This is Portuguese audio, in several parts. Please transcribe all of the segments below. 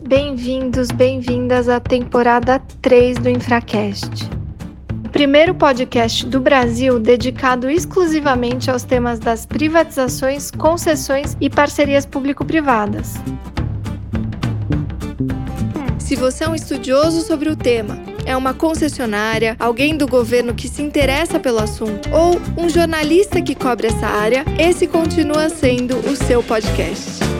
Bem-vindos, bem-vindas à temporada 3 do Infracast. O primeiro podcast do Brasil dedicado exclusivamente aos temas das privatizações, concessões e parcerias público-privadas. Se você é um estudioso sobre o tema, é uma concessionária, alguém do governo que se interessa pelo assunto ou um jornalista que cobre essa área, esse continua sendo o seu podcast.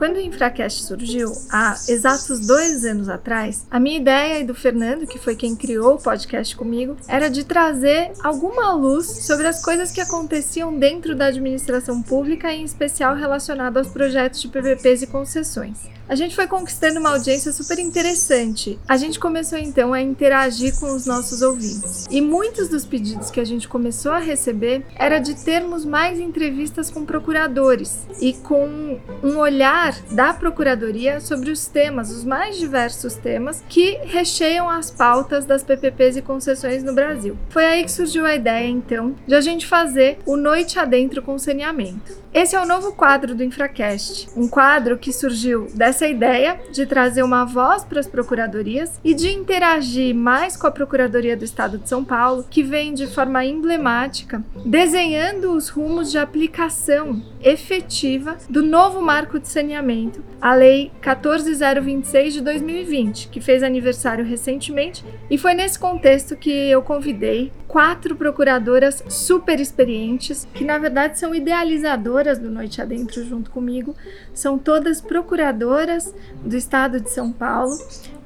Quando o Infracast surgiu, há exatos dois anos atrás, a minha ideia e do Fernando, que foi quem criou o podcast comigo, era de trazer alguma luz sobre as coisas que aconteciam dentro da administração pública, em especial relacionado aos projetos de PPPs e concessões a gente foi conquistando uma audiência super interessante. A gente começou então a interagir com os nossos ouvintes. E muitos dos pedidos que a gente começou a receber era de termos mais entrevistas com procuradores e com um olhar da procuradoria sobre os temas, os mais diversos temas que recheiam as pautas das PPPs e concessões no Brasil. Foi aí que surgiu a ideia então de a gente fazer o Noite Adentro com Saneamento. Esse é o novo quadro do Infracast, um quadro que surgiu dessa ideia de trazer uma voz para as procuradorias e de interagir mais com a Procuradoria do Estado de São Paulo, que vem de forma emblemática desenhando os rumos de aplicação efetiva do novo marco de saneamento, a Lei 14026 de 2020, que fez aniversário recentemente, e foi nesse contexto que eu convidei quatro procuradoras super experientes, que na verdade são idealizadoras do Noite Adentro junto comigo. São todas procuradoras do estado de São Paulo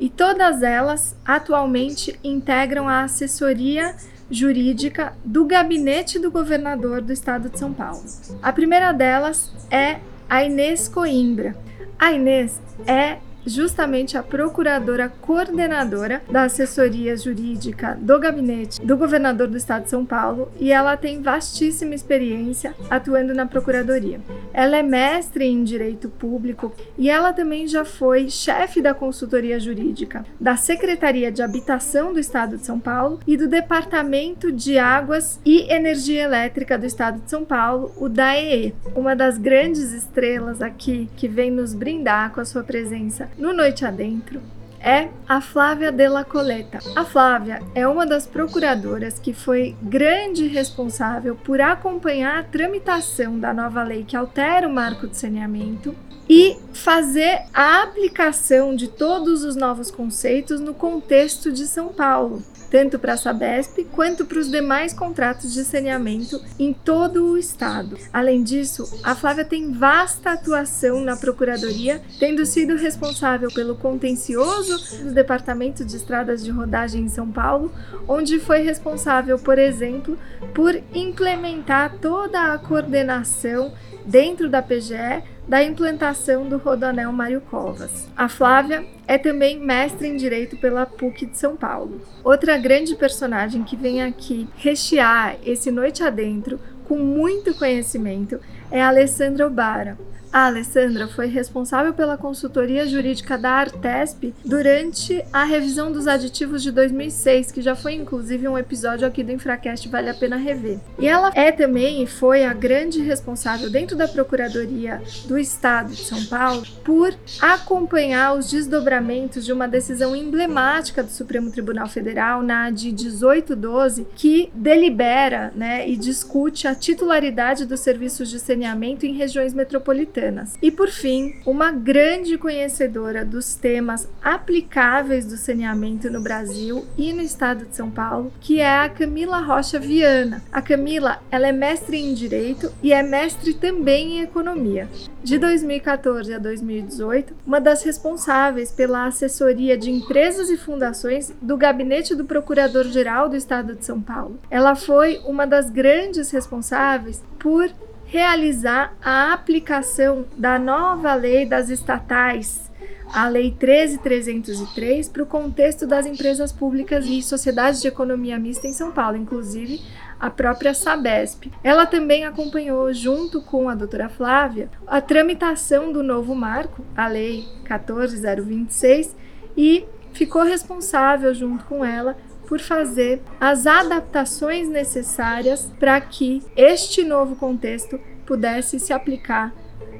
e todas elas atualmente integram a assessoria jurídica do gabinete do governador do estado de São Paulo. A primeira delas é a Inês Coimbra. A Inês é justamente a procuradora coordenadora da assessoria jurídica do gabinete do governador do estado de São Paulo e ela tem vastíssima experiência atuando na procuradoria. Ela é mestre em direito público e ela também já foi chefe da consultoria jurídica da Secretaria de Habitação do estado de São Paulo e do Departamento de Águas e Energia Elétrica do estado de São Paulo, o DAEE, uma das grandes estrelas aqui que vem nos brindar com a sua presença no Noite Adentro é a Flávia Della Coleta. A Flávia é uma das procuradoras que foi grande responsável por acompanhar a tramitação da nova lei que altera o marco de saneamento e fazer a aplicação de todos os novos conceitos no contexto de São Paulo tanto para a Sabesp quanto para os demais contratos de saneamento em todo o estado. Além disso, a Flávia tem vasta atuação na Procuradoria, tendo sido responsável pelo contencioso do Departamento de Estradas de Rodagem em São Paulo, onde foi responsável, por exemplo, por implementar toda a coordenação dentro da PGE da implantação do Rodoanel Mário Covas. A Flávia é também mestre em Direito pela PUC de São Paulo. Outra grande personagem que vem aqui rechear esse Noite Adentro com muito conhecimento é a Alessandra Obara. A Alessandra foi responsável pela consultoria jurídica da Artesp durante a revisão dos aditivos de 2006, que já foi inclusive um episódio aqui do Infracast, vale a pena rever. E ela é também e foi a grande responsável dentro da Procuradoria do Estado de São Paulo por acompanhar os desdobramentos de uma decisão emblemática do Supremo Tribunal Federal, na de 1812, que delibera né, e discute a titularidade dos serviços de saneamento em regiões metropolitanas. E por fim, uma grande conhecedora dos temas aplicáveis do saneamento no Brasil e no estado de São Paulo, que é a Camila Rocha Viana. A Camila, ela é mestre em direito e é mestre também em economia. De 2014 a 2018, uma das responsáveis pela assessoria de empresas e fundações do gabinete do Procurador-Geral do Estado de São Paulo. Ela foi uma das grandes responsáveis por realizar a aplicação da nova lei das estatais, a Lei 13303, para o contexto das empresas públicas e sociedades de economia mista em São Paulo, inclusive a própria Sabesp. Ela também acompanhou, junto com a doutora Flávia, a tramitação do novo marco, a Lei 14026, e ficou responsável, junto com ela, por fazer as adaptações necessárias para que este novo contexto pudesse se aplicar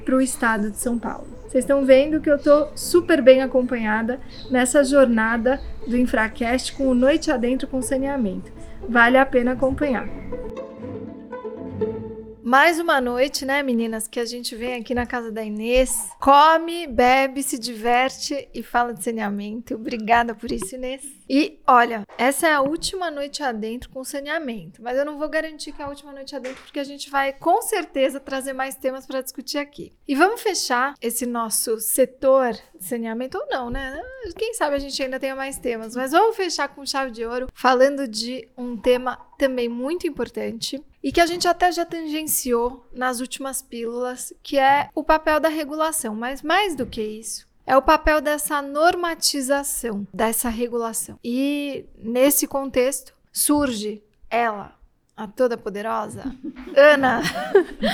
para o estado de São Paulo. Vocês estão vendo que eu tô super bem acompanhada nessa jornada do Infracast com o Noite Adentro com Saneamento. Vale a pena acompanhar. Mais uma noite, né, meninas, que a gente vem aqui na casa da Inês, come, bebe, se diverte e fala de saneamento. Obrigada por isso, Inês. E olha, essa é a última noite adentro com saneamento, mas eu não vou garantir que é a última noite adentro porque a gente vai com certeza trazer mais temas para discutir aqui. E vamos fechar esse nosso setor de saneamento ou não, né? Quem sabe a gente ainda tenha mais temas, mas vamos fechar com chave de ouro falando de um tema também muito importante e que a gente até já tangenciou nas últimas pílulas, que é o papel da regulação, mas mais do que isso, é o papel dessa normatização, dessa regulação. E nesse contexto surge ela, a toda poderosa, Ana.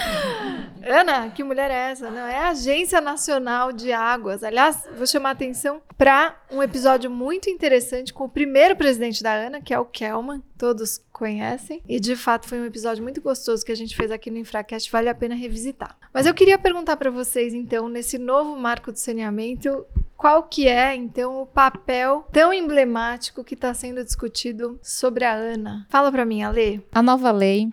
Ana, que mulher é essa? Não, é a Agência Nacional de Águas. Aliás, vou chamar a atenção para um episódio muito interessante com o primeiro presidente da Ana, que é o Kelman, todos conhecem. E de fato foi um episódio muito gostoso que a gente fez aqui no Infracast, vale a pena revisitar. Mas eu queria perguntar para vocês, então, nesse novo marco de saneamento, qual que é, então, o papel tão emblemático que está sendo discutido sobre a ANA? Fala para mim, Ale. A nova lei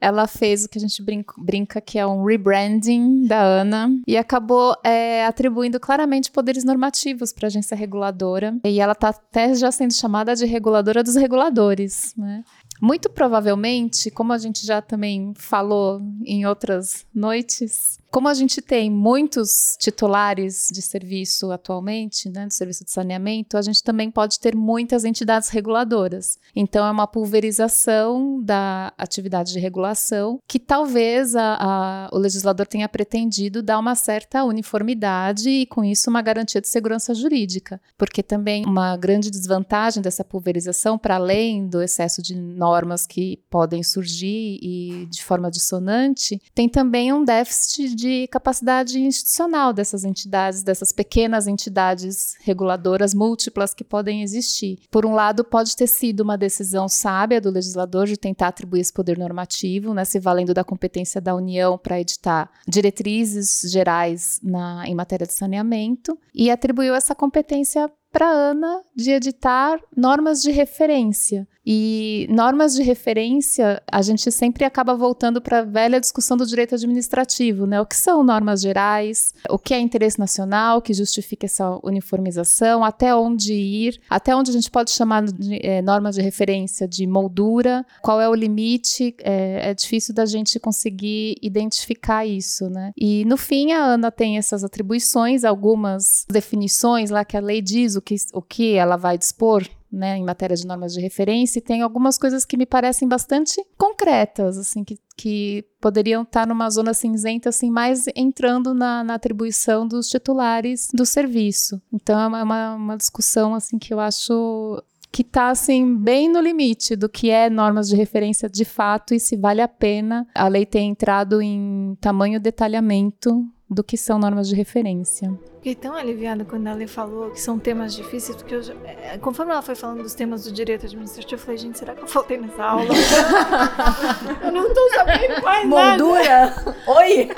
ela fez o que a gente brinca, brinca, que é um rebranding da ANA e acabou é, atribuindo claramente poderes normativos para a agência reguladora. E ela está até já sendo chamada de reguladora dos reguladores. Né? Muito provavelmente, como a gente já também falou em outras noites, como a gente tem muitos titulares de serviço atualmente, né, do serviço de saneamento, a gente também pode ter muitas entidades reguladoras. Então, é uma pulverização da atividade de regulação que talvez a, a, o legislador tenha pretendido dar uma certa uniformidade e, com isso, uma garantia de segurança jurídica. Porque também uma grande desvantagem dessa pulverização, para além do excesso de normas que podem surgir e de forma dissonante, tem também um déficit de capacidade institucional dessas entidades, dessas pequenas entidades reguladoras múltiplas que podem existir. Por um lado, pode ter sido uma decisão sábia do legislador de tentar atribuir esse poder normativo, né, se valendo da competência da União para editar diretrizes gerais na, em matéria de saneamento, e atribuiu essa competência para Ana de editar normas de referência. E normas de referência, a gente sempre acaba voltando para a velha discussão do direito administrativo, né? O que são normas gerais, o que é interesse nacional que justifica essa uniformização, até onde ir, até onde a gente pode chamar de é, normas de referência de moldura, qual é o limite, é, é difícil da gente conseguir identificar isso, né? E no fim, a Ana tem essas atribuições, algumas definições lá que a lei diz o que, o que ela vai dispor né, em matéria de normas de referência, e tem algumas coisas que me parecem bastante concretas, assim, que, que poderiam estar numa zona cinzenta, assim, mais entrando na, na atribuição dos titulares do serviço. Então, é uma, uma discussão, assim, que eu acho que está assim bem no limite do que é normas de referência de fato e se vale a pena a lei ter entrado em tamanho detalhamento do que são normas de referência. Fiquei tão aliviada quando ela falou que são temas difíceis, porque eu, é, conforme ela foi falando dos temas do direito administrativo, eu falei, gente, será que eu faltei nessa aula? eu não tô sabendo mais Moldura? nada. Oi?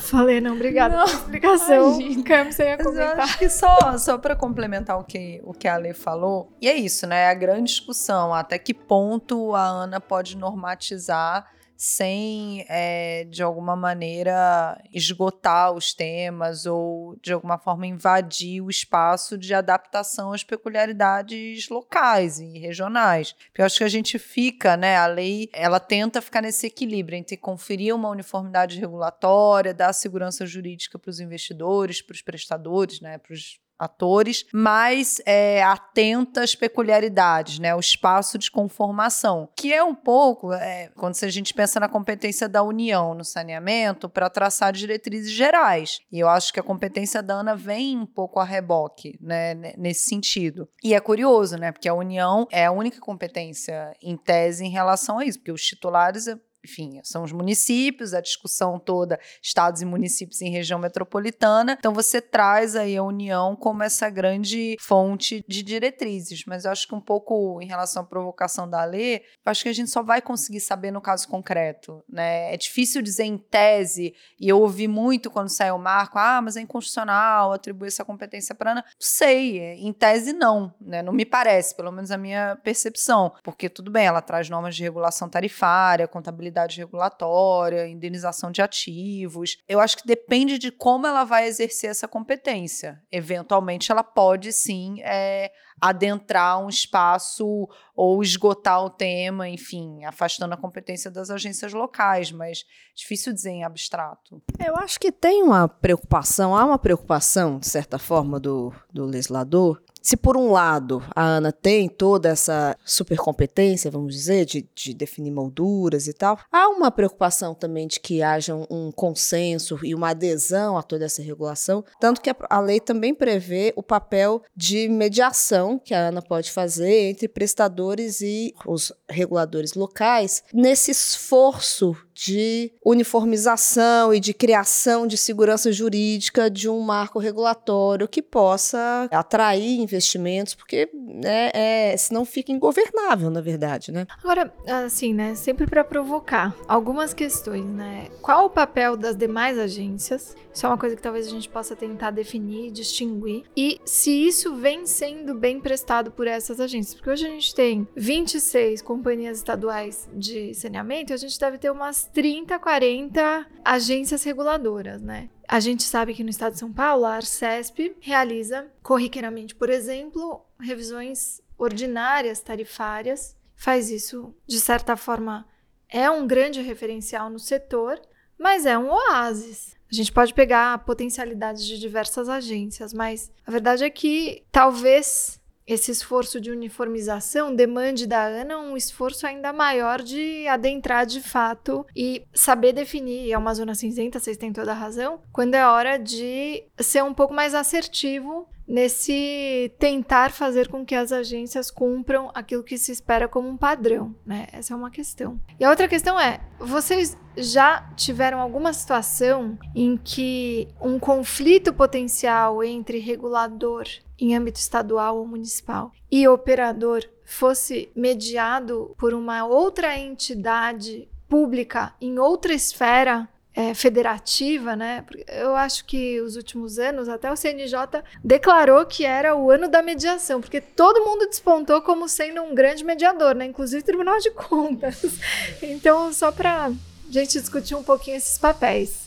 Falei, não, obrigada não. pela explicação. Camis, você ia comentar. acho que só, só para complementar o que, o que a Ale falou, e é isso, né? É a grande discussão, até que ponto a Ana pode normatizar sem, é, de alguma maneira, esgotar os temas ou, de alguma forma, invadir o espaço de adaptação às peculiaridades locais e regionais. Porque eu acho que a gente fica, né, a lei, ela tenta ficar nesse equilíbrio entre conferir uma uniformidade regulatória, dar segurança jurídica para os investidores, para os prestadores, né, para os atores, mas é, atenta às peculiaridades, né, o espaço de conformação, que é um pouco, é, quando a gente pensa na competência da União no saneamento, para traçar diretrizes gerais. E eu acho que a competência da ANA vem um pouco a reboque, né, nesse sentido. E é curioso, né, porque a União é a única competência em tese em relação a isso, porque os titulares enfim, são os municípios, a discussão toda, estados e municípios em região metropolitana. Então você traz aí a União como essa grande fonte de diretrizes. Mas eu acho que um pouco em relação à provocação da lei, eu acho que a gente só vai conseguir saber no caso concreto, né? É difícil dizer em tese, e eu ouvi muito quando saiu o marco, ah, mas é inconstitucional atribuir essa competência para. Não sei, em tese não, né? Não me parece, pelo menos a minha percepção, porque tudo bem, ela traz normas de regulação tarifária, contabilidade regulatória, indenização de ativos. Eu acho que depende de como ela vai exercer essa competência. Eventualmente, ela pode sim é, adentrar um espaço ou esgotar o tema, enfim, afastando a competência das agências locais, mas difícil dizer em abstrato. Eu acho que tem uma preocupação, há uma preocupação, de certa forma, do, do legislador se por um lado a Ana tem toda essa supercompetência, vamos dizer, de, de definir molduras e tal, há uma preocupação também de que haja um, consenso e uma adesão a toda essa regulação, tanto que a, a, lei também prevê o papel de mediação que a Ana pode fazer entre prestadores e os reguladores locais nesse esforço de uniformização e de criação de segurança jurídica de um marco regulatório que possa atrair investimentos, porque né, é, senão fica ingovernável, na verdade, né? Agora, assim, né, sempre para provocar algumas questões, né? Qual o papel das demais agências? Isso é uma coisa que talvez a gente possa tentar definir, distinguir. E se isso vem sendo bem prestado por essas agências. Porque hoje a gente tem 26 companhias estaduais de saneamento e a gente deve ter umas 30, 40 agências reguladoras, né? A gente sabe que no estado de São Paulo, a Arcesp realiza corriqueiramente, por exemplo, revisões ordinárias tarifárias. Faz isso, de certa forma, é um grande referencial no setor, mas é um oásis. A gente pode pegar potencialidades de diversas agências, mas a verdade é que talvez esse esforço de uniformização demande da Ana um esforço ainda maior de adentrar de fato e saber definir. É uma zona cinzenta, vocês têm toda a razão. Quando é hora de ser um pouco mais assertivo nesse tentar fazer com que as agências cumpram aquilo que se espera como um padrão, né? Essa é uma questão. E a outra questão é, vocês já tiveram alguma situação em que um conflito potencial entre regulador em âmbito estadual ou municipal e operador fosse mediado por uma outra entidade pública em outra esfera é, federativa, né? Eu acho que os últimos anos, até o CNJ declarou que era o ano da mediação, porque todo mundo despontou como sendo um grande mediador, né? Inclusive o Tribunal de Contas. Então, só para gente discutir um pouquinho esses papéis.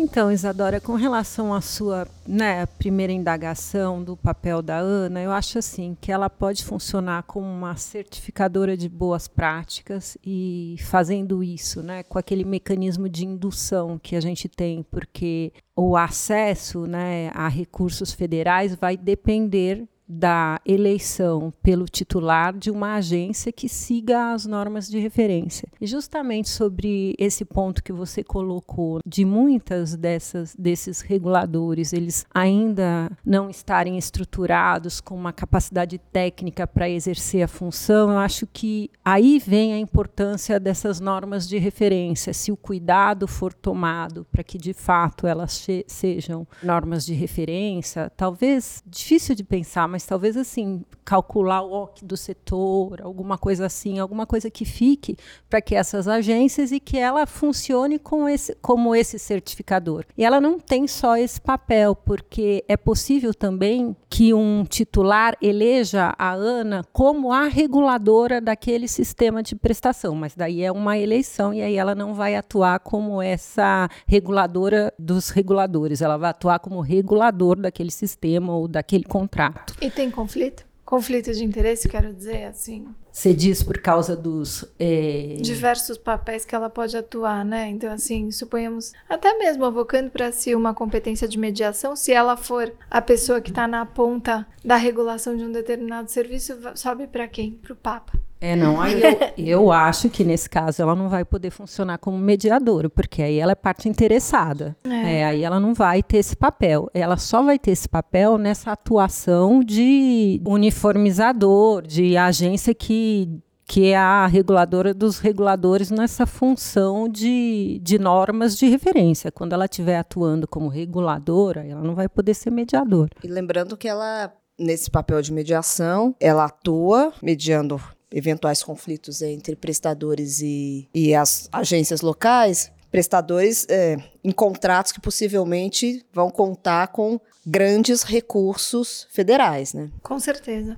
Então, Isadora, com relação à sua né, primeira indagação do papel da Ana, eu acho assim que ela pode funcionar como uma certificadora de boas práticas e fazendo isso, né, com aquele mecanismo de indução que a gente tem, porque o acesso né, a recursos federais vai depender da eleição pelo titular de uma agência que siga as normas de referência. E justamente sobre esse ponto que você colocou, de muitas dessas desses reguladores, eles ainda não estarem estruturados com uma capacidade técnica para exercer a função, eu acho que aí vem a importância dessas normas de referência, se o cuidado for tomado para que de fato elas sejam normas de referência, talvez difícil de pensar, mas mas talvez assim, calcular o OC do setor, alguma coisa assim, alguma coisa que fique para que essas agências e que ela funcione com esse, como esse certificador. E ela não tem só esse papel, porque é possível também que um titular eleja a ANA como a reguladora daquele sistema de prestação, mas daí é uma eleição e aí ela não vai atuar como essa reguladora dos reguladores, ela vai atuar como regulador daquele sistema ou daquele contrato. E tem conflito? Conflito de interesse, quero dizer, assim. Você diz por causa dos. É... Diversos papéis que ela pode atuar, né? Então, assim, suponhamos, até mesmo avocando para si uma competência de mediação, se ela for a pessoa que está na ponta da regulação de um determinado serviço, sobe para quem? Para o Papa. É, não, aí eu, eu acho que nesse caso ela não vai poder funcionar como mediadora, porque aí ela é parte interessada. É. É, aí ela não vai ter esse papel. Ela só vai ter esse papel nessa atuação de uniformizador, de agência que que é a reguladora dos reguladores nessa função de, de normas de referência. Quando ela estiver atuando como reguladora, ela não vai poder ser mediadora. E lembrando que ela, nesse papel de mediação, ela atua mediando eventuais conflitos entre prestadores e, e as agências locais, prestadores é, em contratos que possivelmente vão contar com grandes recursos federais, né? Com certeza.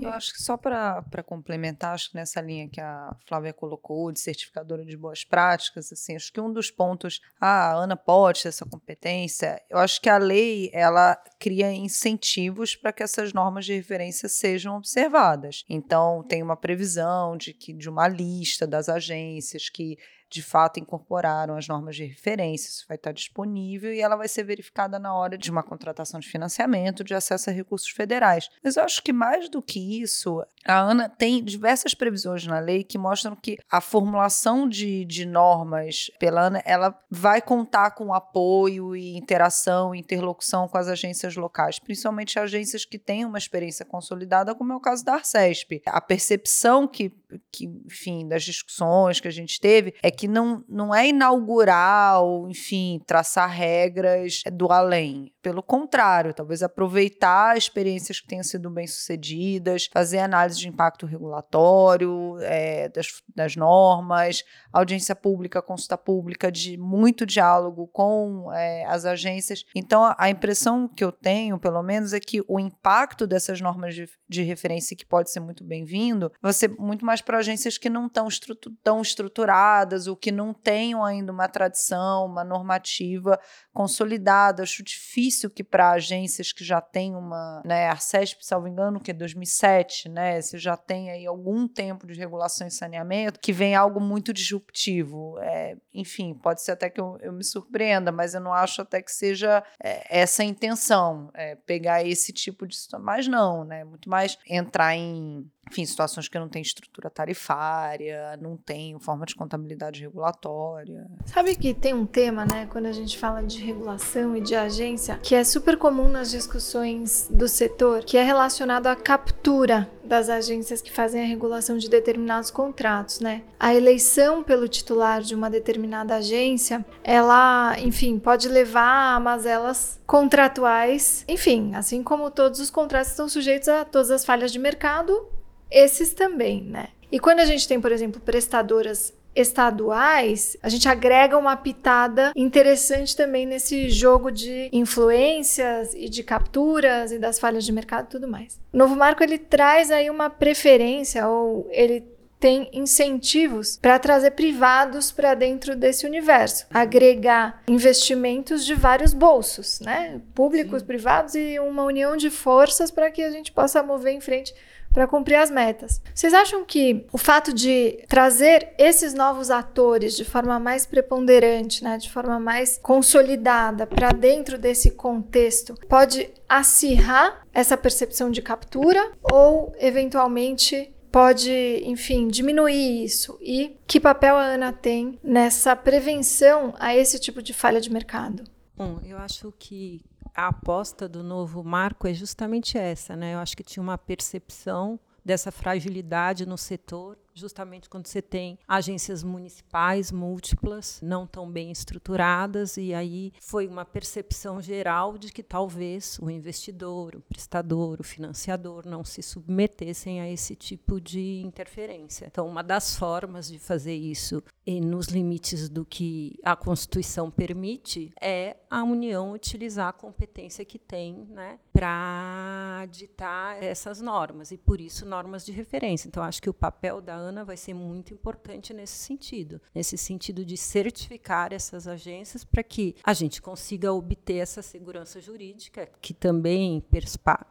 Eu acho que só para complementar, acho que nessa linha que a Flávia colocou, de certificadora de boas práticas, assim, acho que um dos pontos, ah, a Ana pode ter essa competência, eu acho que a lei, ela cria incentivos para que essas normas de referência sejam observadas. Então, tem uma previsão de que de uma lista das agências que de fato incorporaram as normas de referência, isso vai estar disponível e ela vai ser verificada na hora de uma contratação de financiamento, de acesso a recursos federais. Mas eu acho que mais do que isso, a ANA tem diversas previsões na lei que mostram que a formulação de, de normas pela ANA ela vai contar com apoio e interação interlocução com as agências locais, principalmente agências que têm uma experiência consolidada, como é o caso da Arcesp. A percepção que, que enfim, das discussões que a gente teve é que não, não é inaugurar ou, enfim, traçar regras do além. Pelo contrário, talvez aproveitar experiências que tenham sido bem-sucedidas, fazer análise de impacto regulatório é, das, das normas, audiência pública, consulta pública, de muito diálogo com é, as agências. Então, a, a, impressão que eu tenho, pelo menos, é que o impacto dessas normas de, de referência, que pode ser muito bem-vindo, vai ser muito mais para agências que não estão estrutu tão estruturadas ou que não tenham ainda uma tradição, uma normativa consolidada. Acho difícil que para agências que já têm uma, né, a Arcesp, salvo engano, que é 2007, né, você já tem aí algum tempo de regulação e saneamento, que vem algo muito disruptivo. É, enfim, pode ser até que eu, eu, me surpreenda, mas eu não acho até que seja é, essa a intenção, é, pegar esse tipo de situação. Mas não, né, muito mais entrar em enfim, situações que não tem estrutura tarifária, não tem forma de contabilidade regulatória. Sabe que tem um tema, né, quando a gente fala de regulação e de agência, que é super comum nas discussões do setor, que é relacionado à captura das agências que fazem a regulação de determinados contratos, né? A eleição pelo titular de uma determinada agência, ela, enfim, pode levar a mazelas contratuais. Enfim, assim como todos os contratos estão sujeitos a todas as falhas de mercado, esses também, né? E quando a gente tem, por exemplo, prestadoras estaduais, a gente agrega uma pitada interessante também nesse jogo de influências e de capturas e das falhas de mercado e tudo mais. O novo marco ele traz aí uma preferência ou ele tem incentivos para trazer privados para dentro desse universo, agregar investimentos de vários bolsos, né? Públicos, Sim. privados e uma união de forças para que a gente possa mover em frente para cumprir as metas. Vocês acham que o fato de trazer esses novos atores de forma mais preponderante, né, de forma mais consolidada para dentro desse contexto, pode acirrar essa percepção de captura ou eventualmente pode, enfim, diminuir isso? E que papel a Ana tem nessa prevenção a esse tipo de falha de mercado? Bom, eu acho que a aposta do novo marco é justamente essa, né? Eu acho que tinha uma percepção dessa fragilidade no setor justamente quando você tem agências municipais múltiplas, não tão bem estruturadas, e aí foi uma percepção geral de que talvez o investidor, o prestador, o financiador não se submetessem a esse tipo de interferência. Então, uma das formas de fazer isso, e nos limites do que a Constituição permite, é a União utilizar a competência que tem né, para ditar essas normas, e por isso normas de referência. Então, acho que o papel da ANA vai ser muito importante nesse sentido, nesse sentido de certificar essas agências para que a gente consiga obter essa segurança jurídica, que também perspa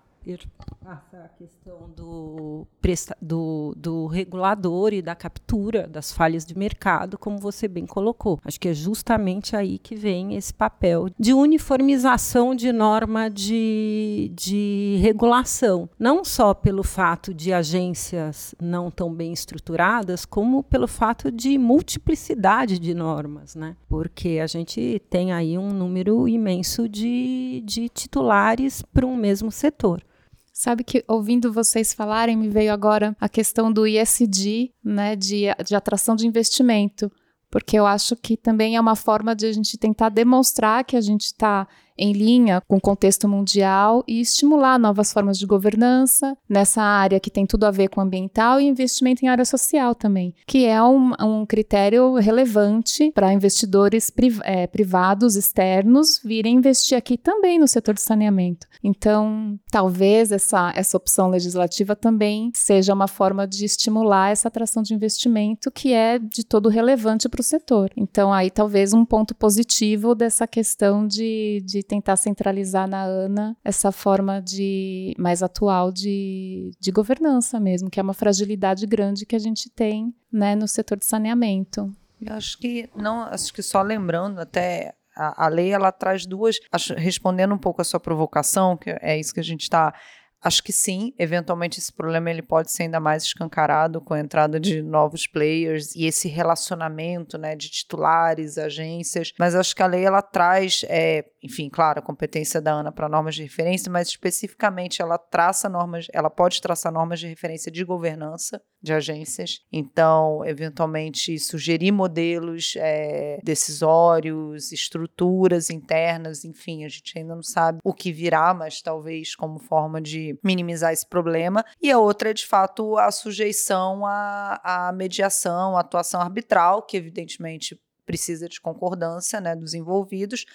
passa a questão do, do, do regulador e da captura das falhas de mercado, como você bem colocou. Acho que é justamente aí que vem esse papel de uniformização de norma de, de regulação, não só pelo fato de agências não tão bem estruturadas, como pelo fato de multiplicidade de normas, né? Porque a gente tem aí um número imenso de, de titulares para um mesmo setor. Sabe que ouvindo vocês falarem, me veio agora a questão do ISD, né, de, de atração de investimento, porque eu acho que também é uma forma de a gente tentar demonstrar que a gente está em linha com o contexto mundial e estimular novas formas de governança nessa área que tem tudo a ver com ambiental e investimento em área social também, que é um, um critério relevante para investidores é, privados externos virem investir aqui também no setor de saneamento. Então, talvez essa, essa opção legislativa também seja uma forma de estimular essa atração de investimento que é de todo relevante para o setor. Então, aí talvez um ponto positivo dessa questão de, de tentar centralizar na ANA essa forma de mais atual de, de governança mesmo, que é uma fragilidade grande que a gente tem né, no setor de saneamento. Eu acho que não, acho que só lembrando até a, a lei ela traz duas, acho, respondendo um pouco a sua provocação, que é isso que a gente está Acho que sim, eventualmente esse problema ele pode ser ainda mais escancarado com a entrada de novos players e esse relacionamento, né, de titulares, agências. Mas acho que a lei ela traz, é, enfim, claro, a competência da Ana para normas de referência, mas especificamente ela traça normas, ela pode traçar normas de referência de governança de agências. Então, eventualmente sugerir modelos é, decisórios, estruturas internas, enfim, a gente ainda não sabe o que virá, mas talvez como forma de minimizar esse problema, e a outra é, de fato, a sujeição à, à mediação, à atuação arbitral, que evidentemente precisa de concordância né, dos envolvidos,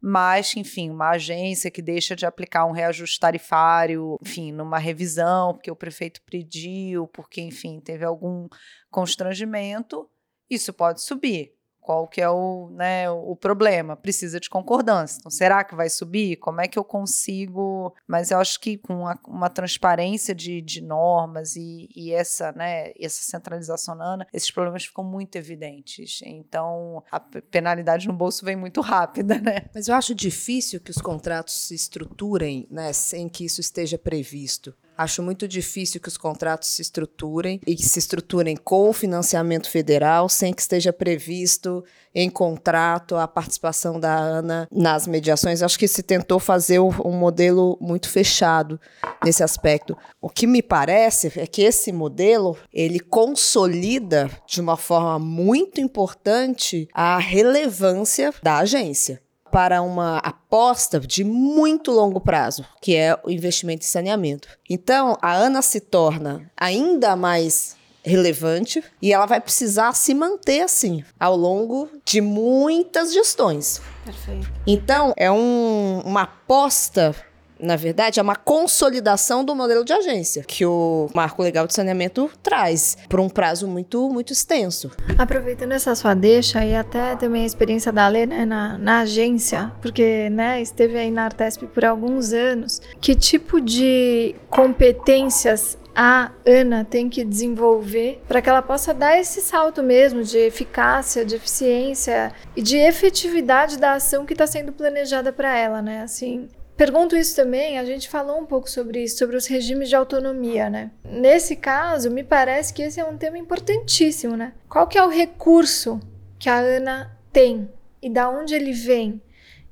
mas, enfim, uma agência que deixa de aplicar um reajuste tarifário, enfim, numa revisão, porque o prefeito pediu, porque, enfim, teve algum constrangimento, isso pode subir qual que é o, né, o problema, precisa de concordância. Então, será que vai subir? Como é que eu consigo? Mas eu acho que com uma, uma transparência de, de normas e, e, essa, né, essa centralização nana, esses problemas ficam muito evidentes. Então, a penalidade no bolso vem muito rápida, né? Mas eu acho difícil que os contratos se estruturem, né, sem que isso esteja previsto. Acho muito difícil que os contratos se estruturem e que se estruturem com financiamento federal sem que esteja previsto em contrato a participação da ANA nas mediações. Acho que se tentou fazer um modelo muito fechado nesse aspecto. O que me parece é que esse modelo ele consolida de uma forma muito importante a relevância da agência para uma aposta de muito longo prazo, que é o investimento em saneamento. Então, a ANA se torna ainda mais relevante e ela vai precisar se manter assim ao longo de muitas gestões. Perfeito. Então, é um, uma aposta na verdade, é uma consolidação do modelo de agência que o Marco Legal de Saneamento traz por um prazo muito, muito extenso. Aproveitando essa sua deixa e até também a experiência da Lê né, na, na agência, porque né, esteve aí na Artesp por alguns anos, que tipo de competências a Ana tem que desenvolver para que ela possa dar esse salto mesmo de eficácia, de eficiência e de efetividade da ação que está sendo planejada para ela, né? Assim, Pergunto isso também, a gente falou um pouco sobre isso, sobre os regimes de autonomia, né? Nesse caso, me parece que esse é um tema importantíssimo, né? Qual que é o recurso que a Ana tem e da onde ele vem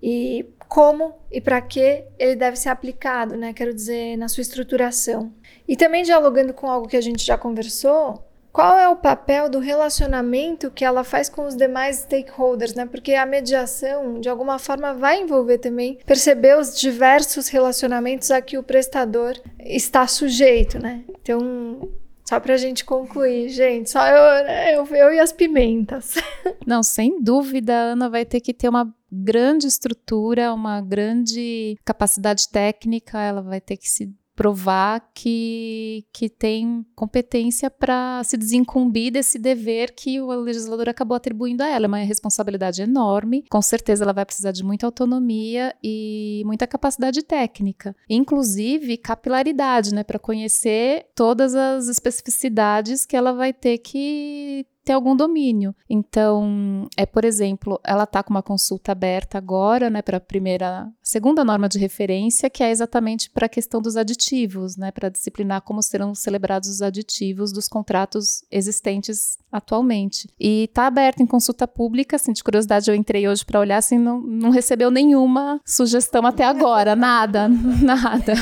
e como e para que ele deve ser aplicado, né? Quero dizer, na sua estruturação. E também dialogando com algo que a gente já conversou, qual é o papel do relacionamento que ela faz com os demais stakeholders, né? Porque a mediação, de alguma forma, vai envolver também perceber os diversos relacionamentos a que o prestador está sujeito, né? Então, só para a gente concluir, gente, só eu, né? eu, eu e as pimentas. Não, sem dúvida, a Ana vai ter que ter uma grande estrutura, uma grande capacidade técnica, ela vai ter que se provar que, que tem competência para se desincumbir desse dever que o legislador acabou atribuindo a ela. É uma responsabilidade enorme. Com certeza ela vai precisar de muita autonomia e muita capacidade técnica, inclusive capilaridade, né, para conhecer todas as especificidades que ela vai ter que ter algum domínio. Então, é, por exemplo, ela está com uma consulta aberta agora, né, para a primeira, segunda norma de referência, que é exatamente para a questão dos aditivos, né, para disciplinar como serão celebrados os aditivos dos contratos existentes atualmente. E está aberta em consulta pública, assim, de curiosidade, eu entrei hoje para olhar, assim, não, não recebeu nenhuma sugestão até agora, nada, nada.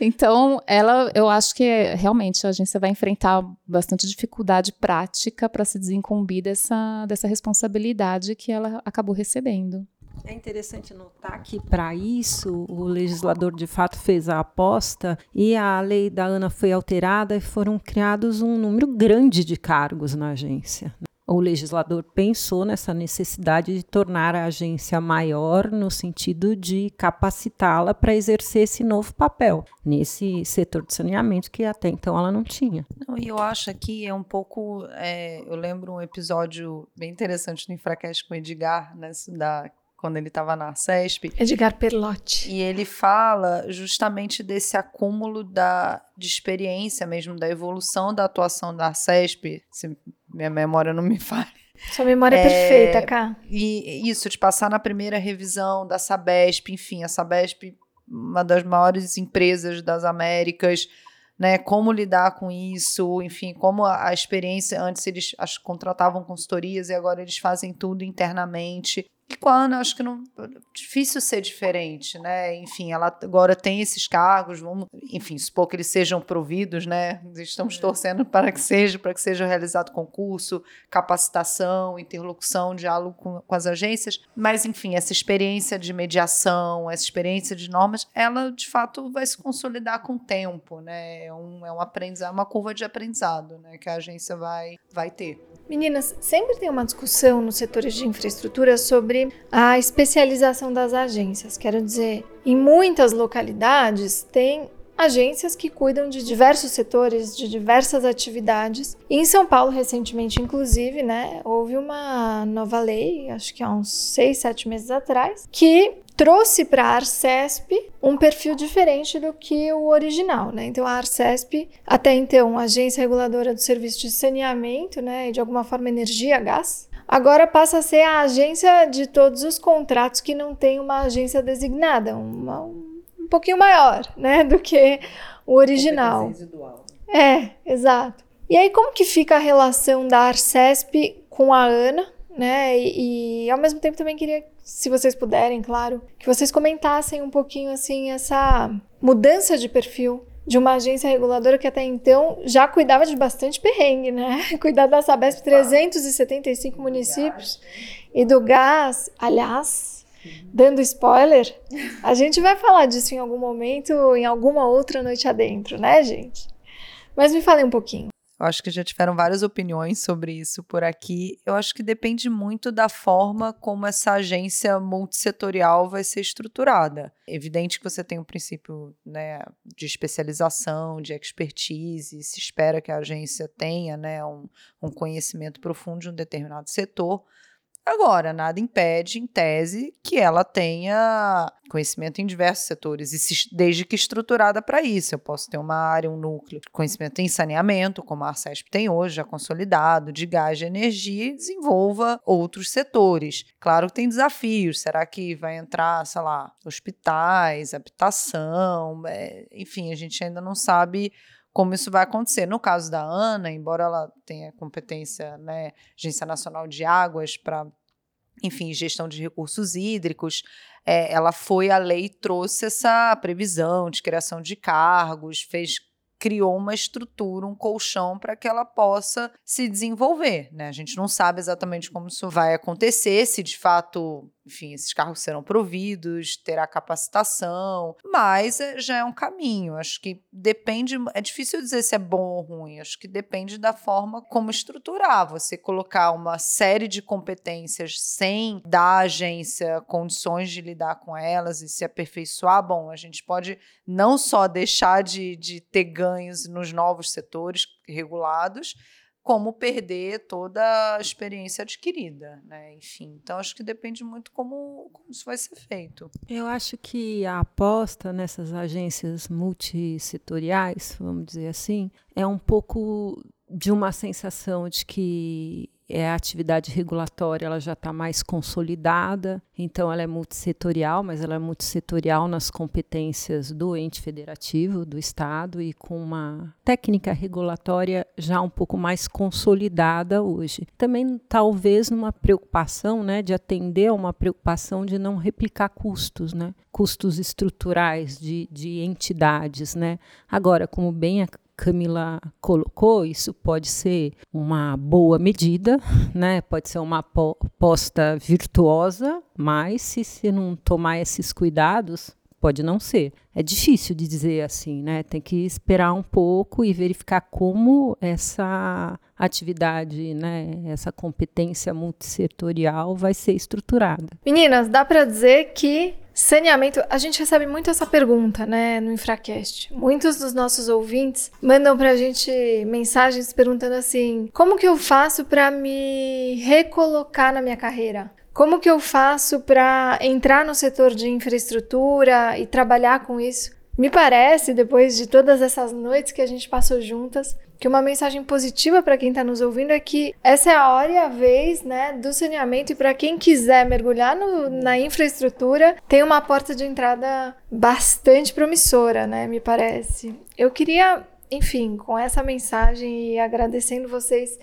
Então, ela, eu acho que realmente a agência vai enfrentar bastante dificuldade prática para se desincumbir dessa, dessa responsabilidade que ela acabou recebendo. É interessante notar que, para isso, o legislador de fato fez a aposta e a lei da ANA foi alterada e foram criados um número grande de cargos na agência o legislador pensou nessa necessidade de tornar a agência maior no sentido de capacitá-la para exercer esse novo papel nesse setor de saneamento que até então ela não tinha. Não, e eu acho que é um pouco, é, eu lembro um episódio bem interessante no Infracast com o Edgar, né, da quando ele estava na CESP. Edgar Perlotti. E ele fala justamente desse acúmulo da, de experiência mesmo, da evolução da atuação da CESP, se minha memória não me falha. Sua memória é, é perfeita, Cá. E isso, de passar na primeira revisão da Sabesp, enfim, a Sabesp, uma das maiores empresas das Américas, né? Como lidar com isso, enfim, como a, a experiência, antes eles acho, contratavam consultorias e agora eles fazem tudo internamente. E com a Ana, acho que não difícil ser diferente, né? Enfim, ela agora tem esses cargos, vamos, enfim, supor que eles sejam providos, né? Estamos é. torcendo para que seja, para que seja realizado concurso, capacitação, interlocução, diálogo com, com as agências. Mas, enfim, essa experiência de mediação, essa experiência de normas, ela de fato vai se consolidar com o tempo, né? É um, é um aprendizado, uma curva de aprendizado, né? Que a agência vai, vai ter. Meninas, sempre tem uma discussão nos setores de infraestrutura sobre a especialização das agências. Quero dizer, em muitas localidades tem agências que cuidam de diversos setores, de diversas atividades. E em São Paulo, recentemente, inclusive, né, houve uma nova lei, acho que há uns seis, sete meses atrás, que trouxe para a Arcesp um perfil diferente do que o original, né? Então a Arcesp, até então, agência reguladora do serviço de saneamento, né, e de alguma forma energia, gás, agora passa a ser a agência de todos os contratos que não tem uma agência designada, uma, um pouquinho maior, né, do que o original. É, exato. E aí como que fica a relação da Arcesp com a ANA, né? E, e ao mesmo tempo também queria se vocês puderem, claro, que vocês comentassem um pouquinho assim essa mudança de perfil de uma agência reguladora que até então já cuidava de bastante perrengue, né? Cuidar da Sabesp 375 municípios e do gás, aliás, dando spoiler, a gente vai falar disso em algum momento, em alguma outra noite adentro, né, gente? Mas me falem um pouquinho. Eu acho que já tiveram várias opiniões sobre isso por aqui. Eu acho que depende muito da forma como essa agência multissetorial vai ser estruturada. É evidente que você tem um princípio né, de especialização, de expertise, se espera que a agência tenha né, um, um conhecimento profundo de um determinado setor, Agora, nada impede, em tese, que ela tenha conhecimento em diversos setores, e desde que estruturada para isso. Eu posso ter uma área, um núcleo, conhecimento em saneamento, como a Arcesp tem hoje, já consolidado, de gás, de energia, e desenvolva outros setores. Claro que tem desafios. Será que vai entrar, sei lá, hospitais, habitação? É, enfim, a gente ainda não sabe como isso vai acontecer. No caso da Ana, embora ela tenha competência, né, Agência Nacional de Águas para, enfim, gestão de recursos hídricos, é, ela foi a lei trouxe essa previsão de criação de cargos, fez criou uma estrutura, um colchão para que ela possa se desenvolver. Né? A gente não sabe exatamente como isso vai acontecer, se de fato enfim, esses carros serão providos, terá capacitação, mas é, já é um caminho. Acho que depende, é difícil dizer se é bom ou ruim, acho que depende da forma como estruturar. Você colocar uma série de competências sem dar à agência condições de lidar com elas e se aperfeiçoar, bom, a gente pode não só deixar de, de ter ganhos nos novos setores regulados, como perder toda a experiência adquirida, né? Enfim, então acho que depende muito como, como isso vai ser feito. Eu acho que a aposta nessas agências multissetoriais, vamos dizer assim, é um pouco de uma sensação de que é, a atividade regulatória ela já está mais consolidada, então ela é multissetorial, mas ela é multissetorial nas competências do ente federativo, do Estado, e com uma técnica regulatória já um pouco mais consolidada hoje. Também talvez numa preocupação né, de atender a uma preocupação de não replicar custos, né, custos estruturais de, de entidades. Né. Agora, como bem Camila colocou, isso pode ser uma boa medida, né? pode ser uma aposta virtuosa, mas se você não tomar esses cuidados, pode não ser. É difícil de dizer assim, né? Tem que esperar um pouco e verificar como essa atividade, né, essa competência multissetorial vai ser estruturada. Meninas, dá para dizer que Saneamento, a gente recebe muito essa pergunta, né, no Infracast. Muitos dos nossos ouvintes mandam pra gente mensagens perguntando assim: como que eu faço para me recolocar na minha carreira? Como que eu faço para entrar no setor de infraestrutura e trabalhar com isso? Me parece, depois de todas essas noites que a gente passou juntas, que uma mensagem positiva para quem está nos ouvindo é que essa é a hora e a vez né, do saneamento e para quem quiser mergulhar no, na infraestrutura, tem uma porta de entrada bastante promissora, né, me parece. Eu queria, enfim, com essa mensagem e agradecendo vocês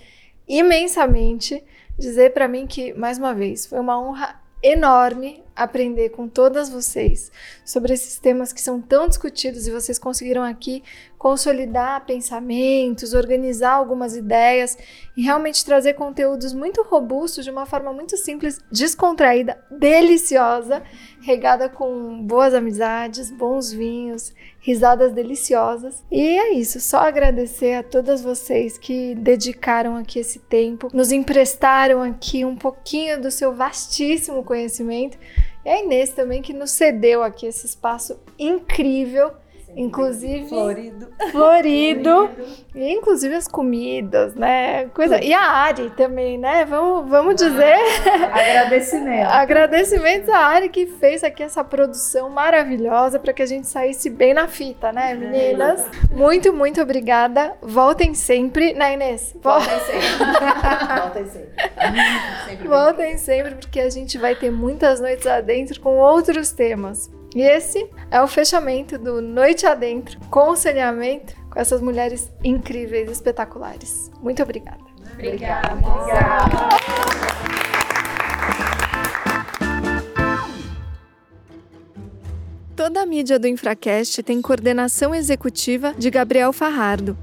imensamente, dizer para mim que, mais uma vez, foi uma honra enorme aprender com todas vocês sobre esses temas que são tão discutidos e vocês conseguiram aqui consolidar pensamentos, organizar algumas ideias e realmente trazer conteúdos muito robustos de uma forma muito simples, descontraída, deliciosa, regada com boas amizades, bons vinhos, risadas deliciosas. E é isso, só agradecer a todas vocês que dedicaram aqui esse tempo, nos emprestaram aqui um pouquinho do seu vastíssimo conhecimento. E a Inês também que nos cedeu aqui esse espaço incrível Inclusive. Florido. Florido. E inclusive as comidas, né? Coisa... E a Ari também, né? Vamos, vamos dizer. Agradecimento. Agradecimentos à Ari que fez aqui essa produção maravilhosa para que a gente saísse bem na fita, né, meninas? Muito, muito obrigada. Voltem sempre, né, Inês? Voltem sempre. Voltem sempre. sempre Voltem sempre, porque a gente vai ter muitas noites adentro com outros temas. E esse é o fechamento do Noite Adentro com saneamento com essas mulheres incríveis, espetaculares. Muito obrigada. Obrigada. obrigada. Toda a mídia do Infracast tem coordenação executiva de Gabriel Farrardo